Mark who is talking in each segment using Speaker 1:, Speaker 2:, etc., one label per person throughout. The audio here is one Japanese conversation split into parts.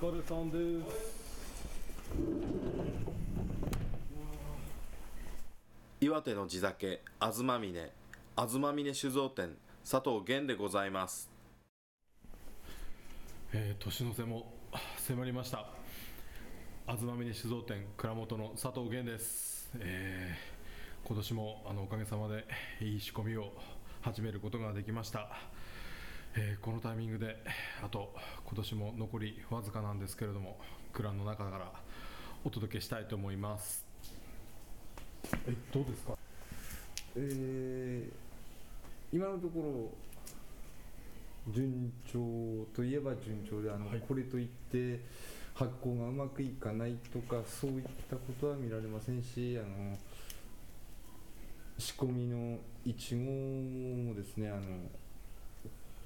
Speaker 1: 疲れさんです。
Speaker 2: 岩手の地酒あずまみねあずまみね酒造店佐藤源でございます。
Speaker 1: えー、年の瀬も迫りました。あずまみね酒造店蔵元の佐藤源です、えー今年もあのおかげさまでいい仕込みを始めることができました、えーこのタイミングであと今年も残りわずかなんですけれども蔵の中からお届けしたいと思います。えどうですか？
Speaker 3: えー今のところ順調といえば順調であの、
Speaker 1: はい。
Speaker 3: これといって発酵がうまくいかないとかそういったことは見られませんしあの仕込みのいちごもですねあの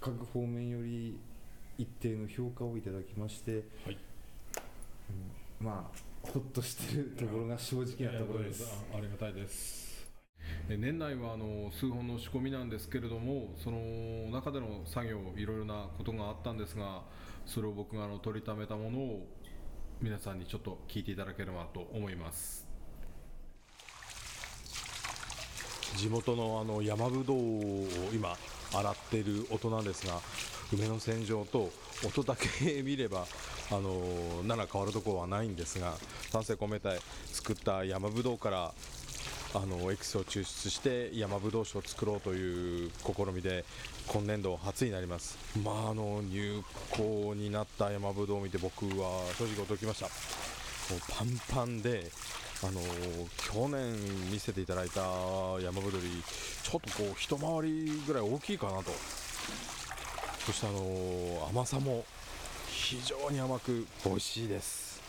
Speaker 3: 各方面より一定の評価をいただきまして、
Speaker 1: はい。
Speaker 3: うんまあほっとしてるところが正直なところです。
Speaker 1: あありがたいです。え年内はあの数本の仕込みなんですけれどもその中での作業いろいろなことがあったんですがそれを僕があの取りためたものを皆さんにちょっと聞いていただければと思います。
Speaker 2: 地元のあの山ぶどうを今洗ってる音なんですが梅の洗浄と音だけ見ればあの7変わるところはないんですが丹精込めて作った山ぶどうからあのエキスを抽出して山ぶどう酒を作ろうという試みで今年度初になります。まああの入港になった山ぶどうを見て僕は正直驚きました。もうパンパンであの去年見せていただいた山ぶどりちょっとこう一回りぐらい大きいかなと。そしてあの甘さも非常に甘く美味しいです。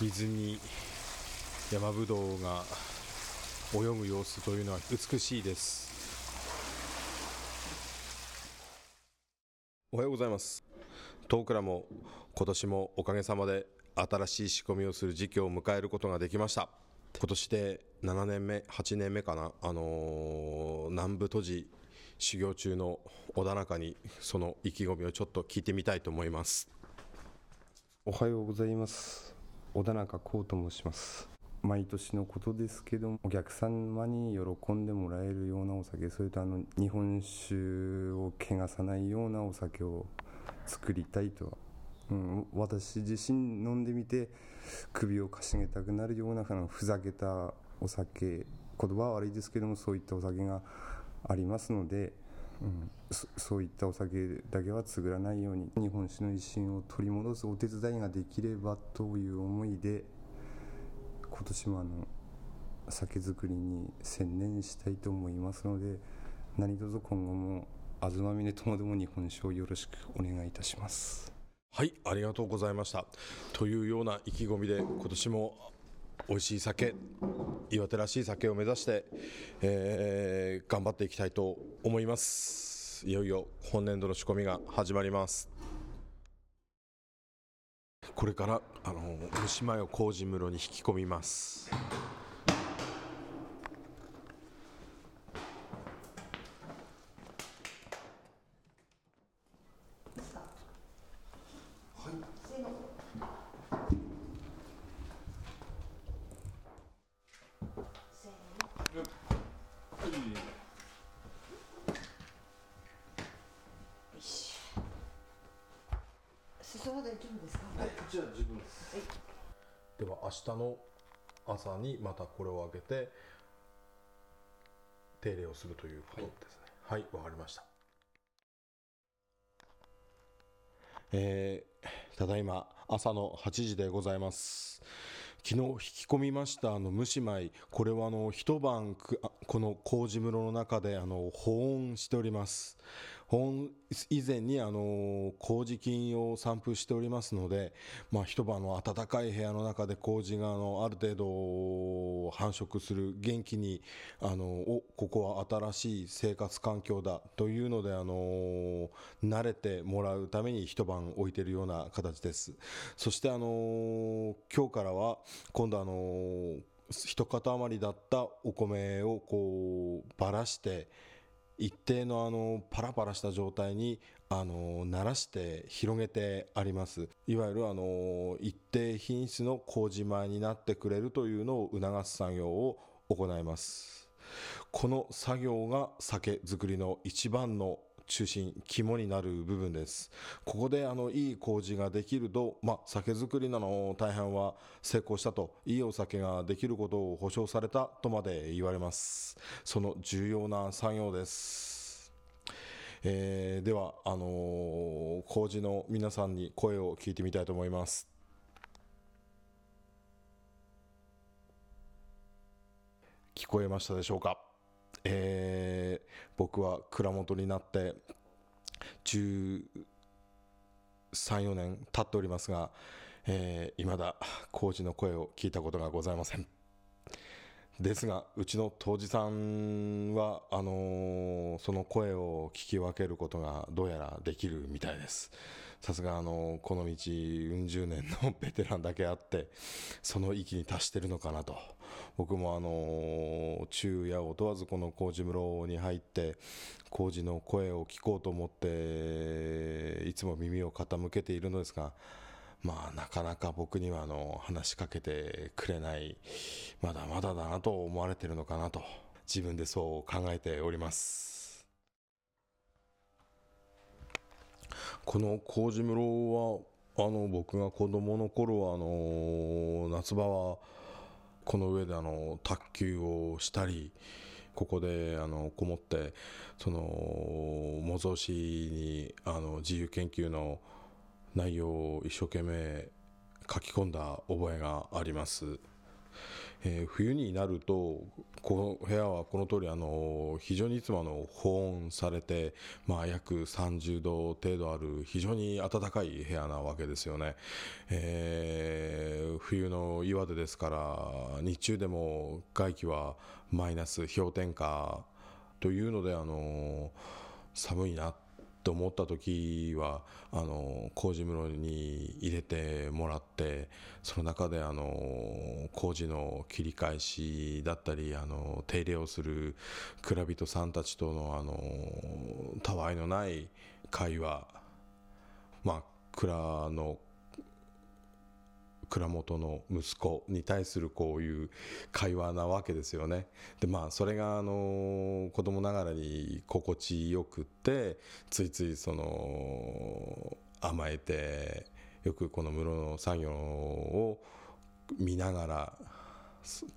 Speaker 2: 水に山ぶどうが泳ぐ様子というのは美しいです。おはようございます。遠倉も今年もおかげさまで新しい仕込みをする時期を迎えることができました。今年で7年目8年目かな。あのー南部都市修行中の小田中にその意気込みをちょっと聞いてみたいと思います。
Speaker 3: おはようございます。小田中幸と申します。毎年のことですけどお客様に喜んでもらえるようなお酒それとあの日本酒を汚さないようなお酒を作りたいと、うん、私自身飲んでみて首をかしげたくなるようなのふざけたお酒言葉は悪いですけどもそういったお酒がありますので、うん、そういったお酒だけは作らないように日本酒の威信を取り戻すお手伝いができればという思いで今年もあの酒造りに専念したいと思いますので何卒今後も東峰ともども日本酒をよろしくお願いいたします。
Speaker 2: はいありがとうございました。というような意気込みで今年も美味しい酒岩手らしい酒を目指して、えー頑張っていきたいと思います。いよいよ本年度の仕込みが始まります。これからあの蒸し米を麹室に引き込みます
Speaker 4: 裾は大丈夫です
Speaker 2: ちら自分です。では明日の朝にまたこれを開けて手入れをするということですね。はい、わ、かりました。えーただいま朝の8時でございます。昨日引き込みましたあの蒸し米これはあの一晩くあこの麹室の中であの保温しております以前にあの麹菌を散布しておりますので、まあ、一晩の暖かい部屋の中で麹があのある程度繁殖する元気にあのおここは新しい生活環境だというのであの慣れてもらうために一晩置いているような形です。そしてあの今日からは今度あの一塊だったお米をこうばらして一定のあのパラパラした状態にあの慣らして広げてあります。いわゆるあの一定品質の麹米になってくれるというのを促す作業を行います。この作業が酒造りの一番の中心肝になる部分です。ここであのいい麹ができると、まあ、酒造りなの大半は成功したといいお酒ができることを保証されたとまで言われます。その重要な作業です、えーではあのー麹の皆さんに声を聞いてみたいと思います。聞こえましたでしょうか？えー僕は蔵元になって13、4年経っておりますが、えー、未だ工事の声を聞いたことがございません。ですが、うちの杜氏さんは、あのーその声を聞き分けることがどうやらできるみたいです。さすが、あのーこの道、うん十年のベテランだけあって、その域に達してるのかなと。僕もあの昼夜を問わずこの麹室に入って麹の声を聞こうと思っていつも耳を傾けているのですがまあなかなか僕にはあの話しかけてくれないまだまだだなと思われているのかなと自分でそう考えております。この麹室はあの僕が子供の頃はあの夏場はこの上であの卓球をしたりここであのこもってその模造紙にあの自由研究の内容を一生懸命書き込んだ覚えがあります。えー冬になるとこの部屋はこの通りあの非常にいつもあの保温されて、まあ、約30度程度ある非常に暖かい部屋なわけですよね、えー冬の岩手ですから日中でも外気はマイナス氷点下というのであの寒いなとと思った時はあの麹室に入れてもらってその中であの麹の切り返しだったりあの手入れをする蔵人さんたちとのあのたわいのない会話まあ蔵の蔵元の息子に対するこういう会話なわけですよね。でまあそれがあの子供ながらに心地よくってついついその甘えてよくこの室の作業を見ながら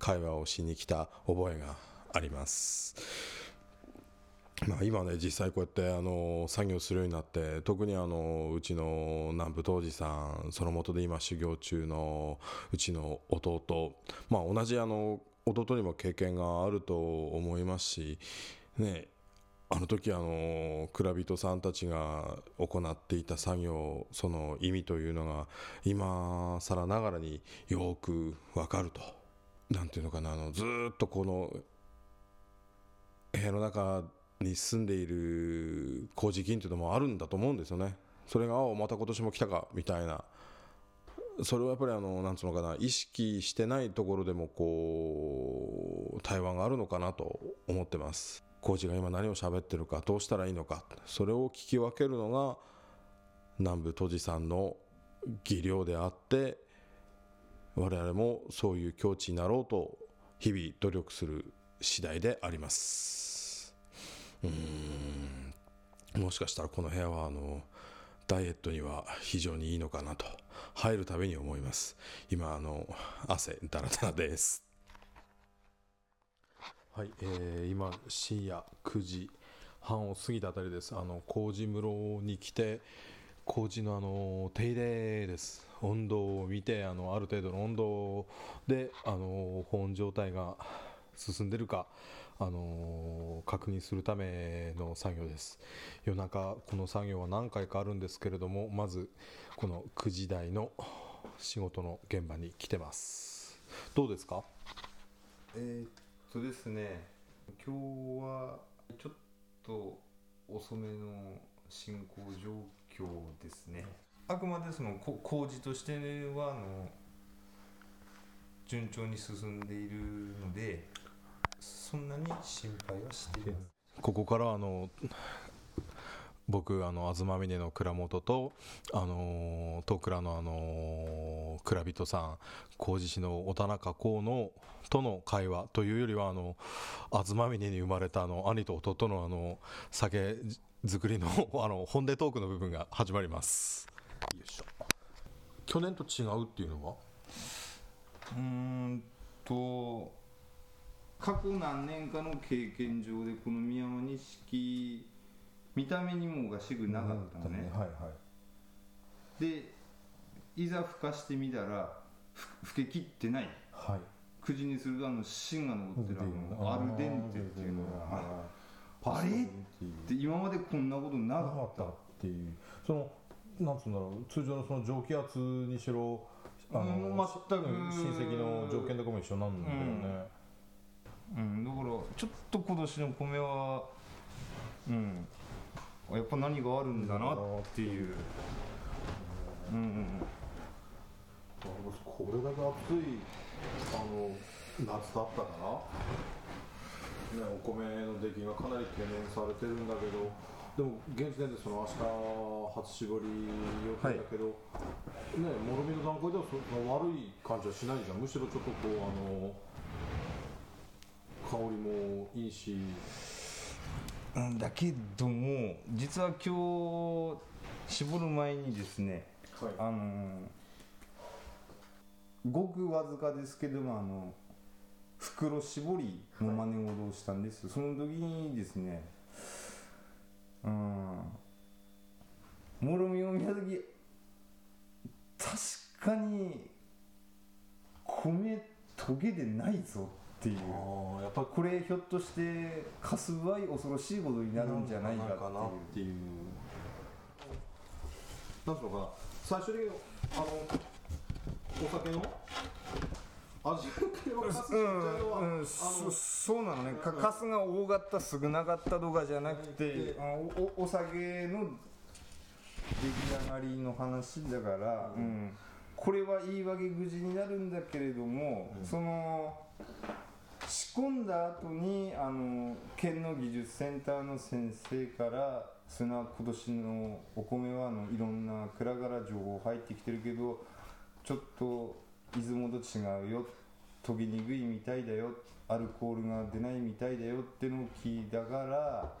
Speaker 2: 会話をしに来た覚えがあります。まあ、今ね実際こうやってあの作業するようになって特にあのうちの南部当時さんその下で今修行中のうちの弟まあ同じあの弟にも経験があると思いますしねあの時あの蔵人さんたちが行っていた作業その意味というのが今更ながらによくわかると。なんていうのかなあのずっとこの部屋の中に住んでいる麹菌というのもあるんだと思うんですよね。それが、あまた今年も来たかみたいな。それはやっぱりあの、なんつうのかな、意識してないところでもこう、対話があるのかなと思ってます。麹が今何を喋ってるか、どうしたらいいのか、それを聞き分けるのが、南部都知さんの技量であって、我々もそういう境地になろうと日々努力する次第でありますうん。もしかしたらこの部屋はあのダイエットには非常にいいのかなと入るたびに思います。今あの汗だらだらです。はい、えー今深夜9時半を過ぎたあたりです。あの麹室に来て麹のあの手入れです。温度を見てあのある程度の温度であの保温状態が進んでるかあの確認するための作業です。夜中この作業は何回かあるんですけれどもまずこの9時台の仕事の現場に来てます。どうですか？
Speaker 5: えーっとですね今日はちょっと遅めの進行状況ですね。あくまでその工事としてはあの順調に進んでいるのでそんなに心配はしています
Speaker 2: ここからあの僕あの東峰の蔵元とあの東倉のあの蔵人さん麹師の小田中公のとの会話というよりはあの東峰に生まれたあの兄と弟のあの酒作りの あの本音トークの部分が始まります。よいしょ。去年と違うっていうのは？
Speaker 5: うーんと過去何年かの経験上でこの宮山錦見た目にもがしぐなかったのね、
Speaker 2: はいはい。
Speaker 5: でいざふかしてみたらふふけきってない。
Speaker 2: はい。
Speaker 5: 口にするとあの芯が残ってるあのアルデンテっていうのがあれで今までこんなことな
Speaker 2: なか
Speaker 5: かった
Speaker 2: っていう。そのなんつうんだろう通常のその蒸気圧にしろあの
Speaker 5: うん全く
Speaker 2: 親戚の条件とかも一緒なんだよね、
Speaker 5: うん、だからちょっと今年の米はうんやっぱ何があるんだなっていう。うんうん
Speaker 2: これだけ暑いあの夏だったから、ね、お米の出来がかなり懸念されてるんだけどでも現時点でその明日初搾り予定だけど、ねもろみの段階ではそ悪い感じはしないじゃん。むしろちょっとこうあの香りもいいし。
Speaker 5: うんだけども実は今日絞る前にですね
Speaker 2: はい。
Speaker 5: あのごくわずかですけどもあの袋絞りの真似事をしたんです、その時にですねうんもろみを見た時確かに米溶けてないぞっていう
Speaker 2: やっぱり
Speaker 5: これひょっとしてかすばい恐ろしいことになるんじゃないか
Speaker 2: なっ
Speaker 5: っていう。
Speaker 2: ていかな最初にあのお酒の味う
Speaker 5: んうん、そそうなのね。かかすが多かった少なかったとかじゃなくてあおおお酒の出来上がりの話だから、うん。これは言い訳口になるんだけれども、その仕込んだ後にあの県の技術センターの先生から「その今年のお米はあのいろんな蔵から情報入ってきてるけどちょっと出雲と違うよ研ぎにくいみたいだよアルコールが出ないみたいだよってのを聞いたから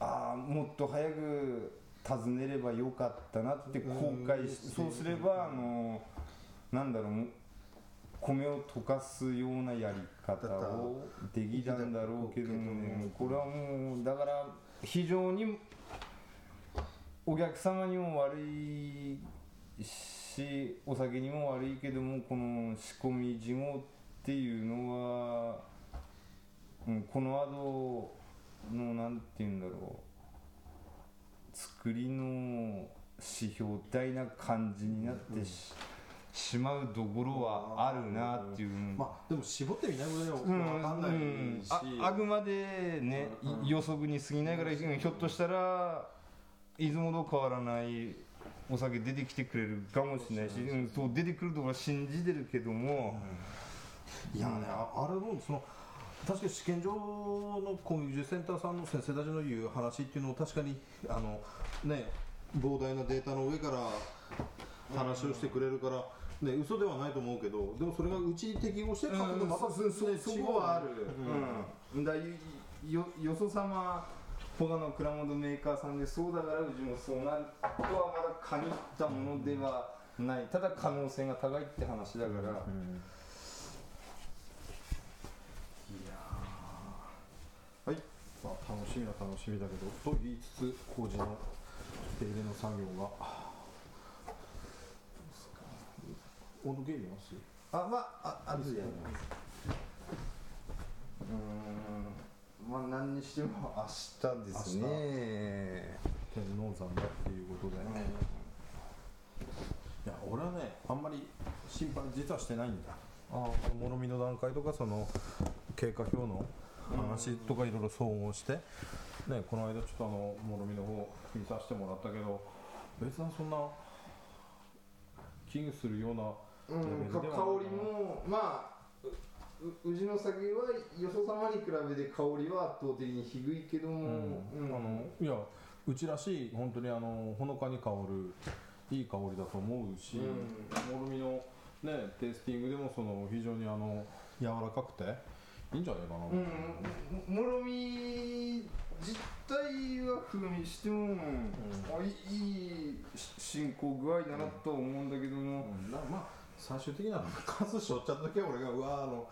Speaker 5: ああもっと早く尋ねればよかったなって後悔しそうすればあのなんだろう米を溶かすようなやり方をできたんだろうけどもね。これはもうだから非常にお客様にも悪いしお酒にも悪いけどもこの仕込み地獄っていうのは、うん、この後のなんて言うんだろう。作りの指標体な感じになってし,、しまうところはあるなっていう。
Speaker 2: まあでも絞ってみないとね
Speaker 5: うん。
Speaker 2: 分かんないし、
Speaker 5: ああくまでね、い予測に過ぎないからひょっとしたら出雲と変わらないお酒出てきてくれるかもしれないし、うんそう出てくるとは信じてるけども、
Speaker 2: いやねああれもその確かに試験場の工技術センターさんの先生たちの言う話っていうのを確かにあのね膨大なデータの上から話をしてくれるから、ね嘘ではないと思うけどでもそれがうちに適合してるかっていうとまた
Speaker 5: そそそこはある、うん。だよよよそ様他の蔵元メーカーさんでそうだからうちもそうなるとはまだ限ったものではない。ただ可能性が高いって話だから、
Speaker 2: はい、まあ、楽しみは楽しみだけどと言いつつ工事の手入れの作業が温度計入れます？
Speaker 5: あまあああるじゃんうーん。まあ何にしても明日ですね。
Speaker 2: 天王山だっていうことで、いや俺はねあんまり心配実はしてないんだ。ああもろみの段階とかその経過表の話とかいろいろ総合して、ね、この間ちょっとあのもろみの方見させてもらったけど別にそんな危惧するような
Speaker 5: うん、か香りもまあう宇治の酒はよそ様に比べて香りは圧倒的に低いけども、うん。
Speaker 2: あのいやうちらしい本当にあのほのかに香るいい香りだと思うし、もろみのねテイスティングでもその非常にあの柔らかくていいんじゃないかな、
Speaker 5: うん、もろみ自体は風味しても、あいいいい進行具合だなとは思うんだけども、
Speaker 2: うん、まあ最終的には数しょっちゃった時は俺がうわあの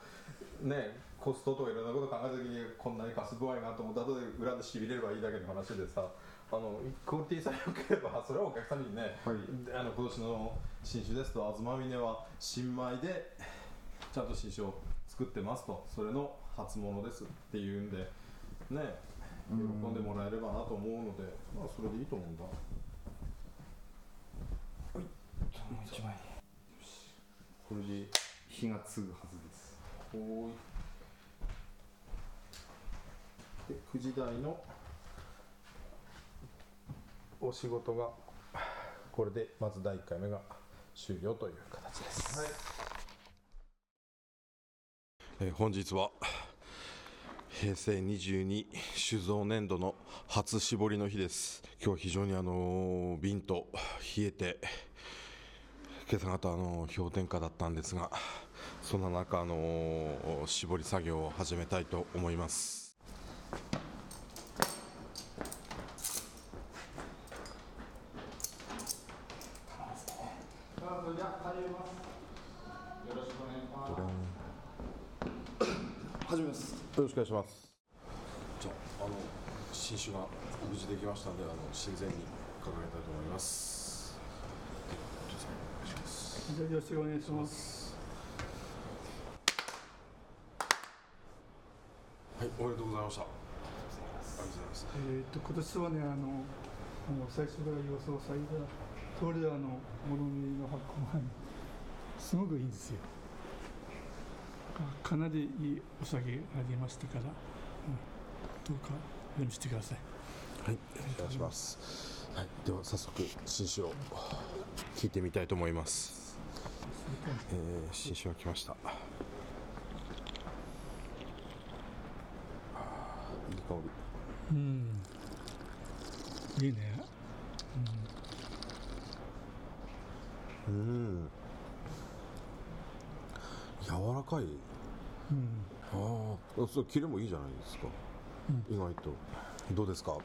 Speaker 2: ねコストとかいろんなこと考えた時にこんなに貸す具合なと思った後で裏でしびれればいいだけの話でさあのクオリティさえ良ければそれはお客さんにね、
Speaker 5: はい
Speaker 2: あの今年の新酒ですと東峰は新米でちゃんと新酒を作ってますとそれの初物ですっていうんでね。喜んでもらえればなと思うのでまあそれでいいと思うんだ。これで
Speaker 5: 火が継ぐはずです。
Speaker 2: ほーい。で9時台のお仕事がこれでまず第1回目が終了という形です、えー本日は平成22酒造年度の初搾りの日です。今日は非常にあのー瓶と冷えて今朝方あの氷点下だったんですがそんな中あの絞り作業を始めたいと思います。
Speaker 3: 始めます。
Speaker 2: よろしくお願いします。じゃああの新酒が無事できましたのであの神前に掲げたいと思いますでお父さんお願いします
Speaker 6: じゃあよろしくお願いします。
Speaker 2: はいおめでとうございましたありがとうございます
Speaker 6: えっ、と今年はねあのもう最初から予想された通りあのものみの発酵がねすごくいいんですよ。かかなりいいお酒が出ましたから、うん、どうかよろしてください。
Speaker 2: はいお願いしますはいでは早速新酒を聞いてみたいと思いますえー、新酒が来ました。いい香り。
Speaker 6: うん。いいね。
Speaker 2: うん。柔らかい。
Speaker 6: うん。
Speaker 2: ああそうキレもいいじゃないですか、意外と。どうですか？
Speaker 3: 美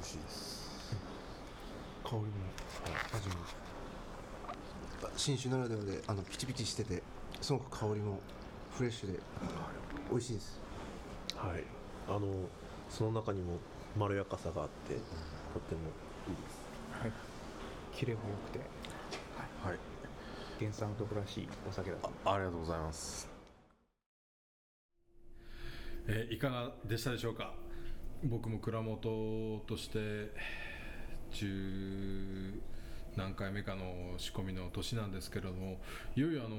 Speaker 3: 味しいです。香りも。味も新酒ならではであのピチピチしててすごく香りもフレッシュで美味しいです。
Speaker 7: はい、あのその中にもまろやかさがあって、とってもいいです。
Speaker 8: キレも良くて。
Speaker 2: はい。
Speaker 8: 原産男らしいお酒だと。
Speaker 2: あありがとうございます。
Speaker 1: えーいかがでしたでしょうか？僕も蔵元として10何回目かの仕込みの年なんですけれどもいよいよあの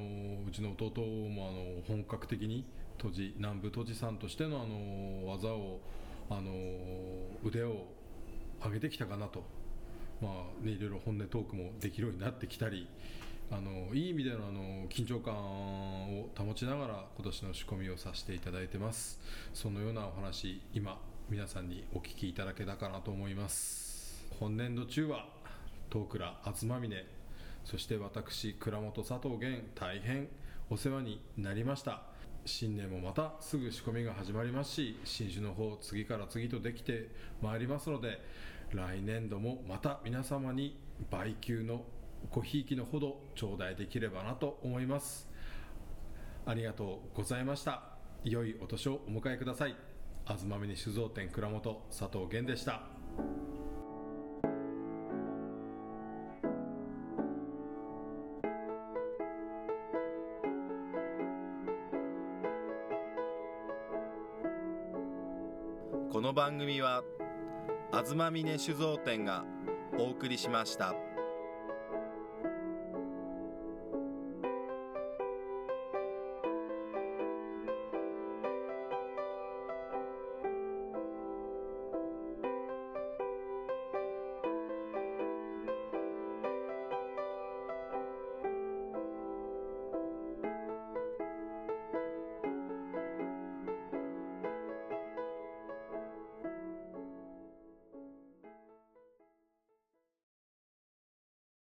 Speaker 1: うちの弟もあの本格的に杜氏南部杜氏さんとしてのあの技をあの腕を上げてきたかなと。まあね、いろいろ本音トークもできるようになってきたりあのいい意味でのあの緊張感を保ちながら今年の仕込みをさせていただいてます。そのようなお話今皆さんにお聞きいただけたかなと思います。本年度中は東倉東峰そして私倉本佐藤源大変お世話になりました。新年もまたすぐ仕込みが始まりますし新酒の方次から次とできてまいりますので来年度もまた皆様に倍給のごひいきのほど頂戴できればなと思います。ありがとうございました。良いお年をお迎えください。東峰酒造店蔵元佐藤源でした。
Speaker 9: この番組は東峰酒造店がお送りしました。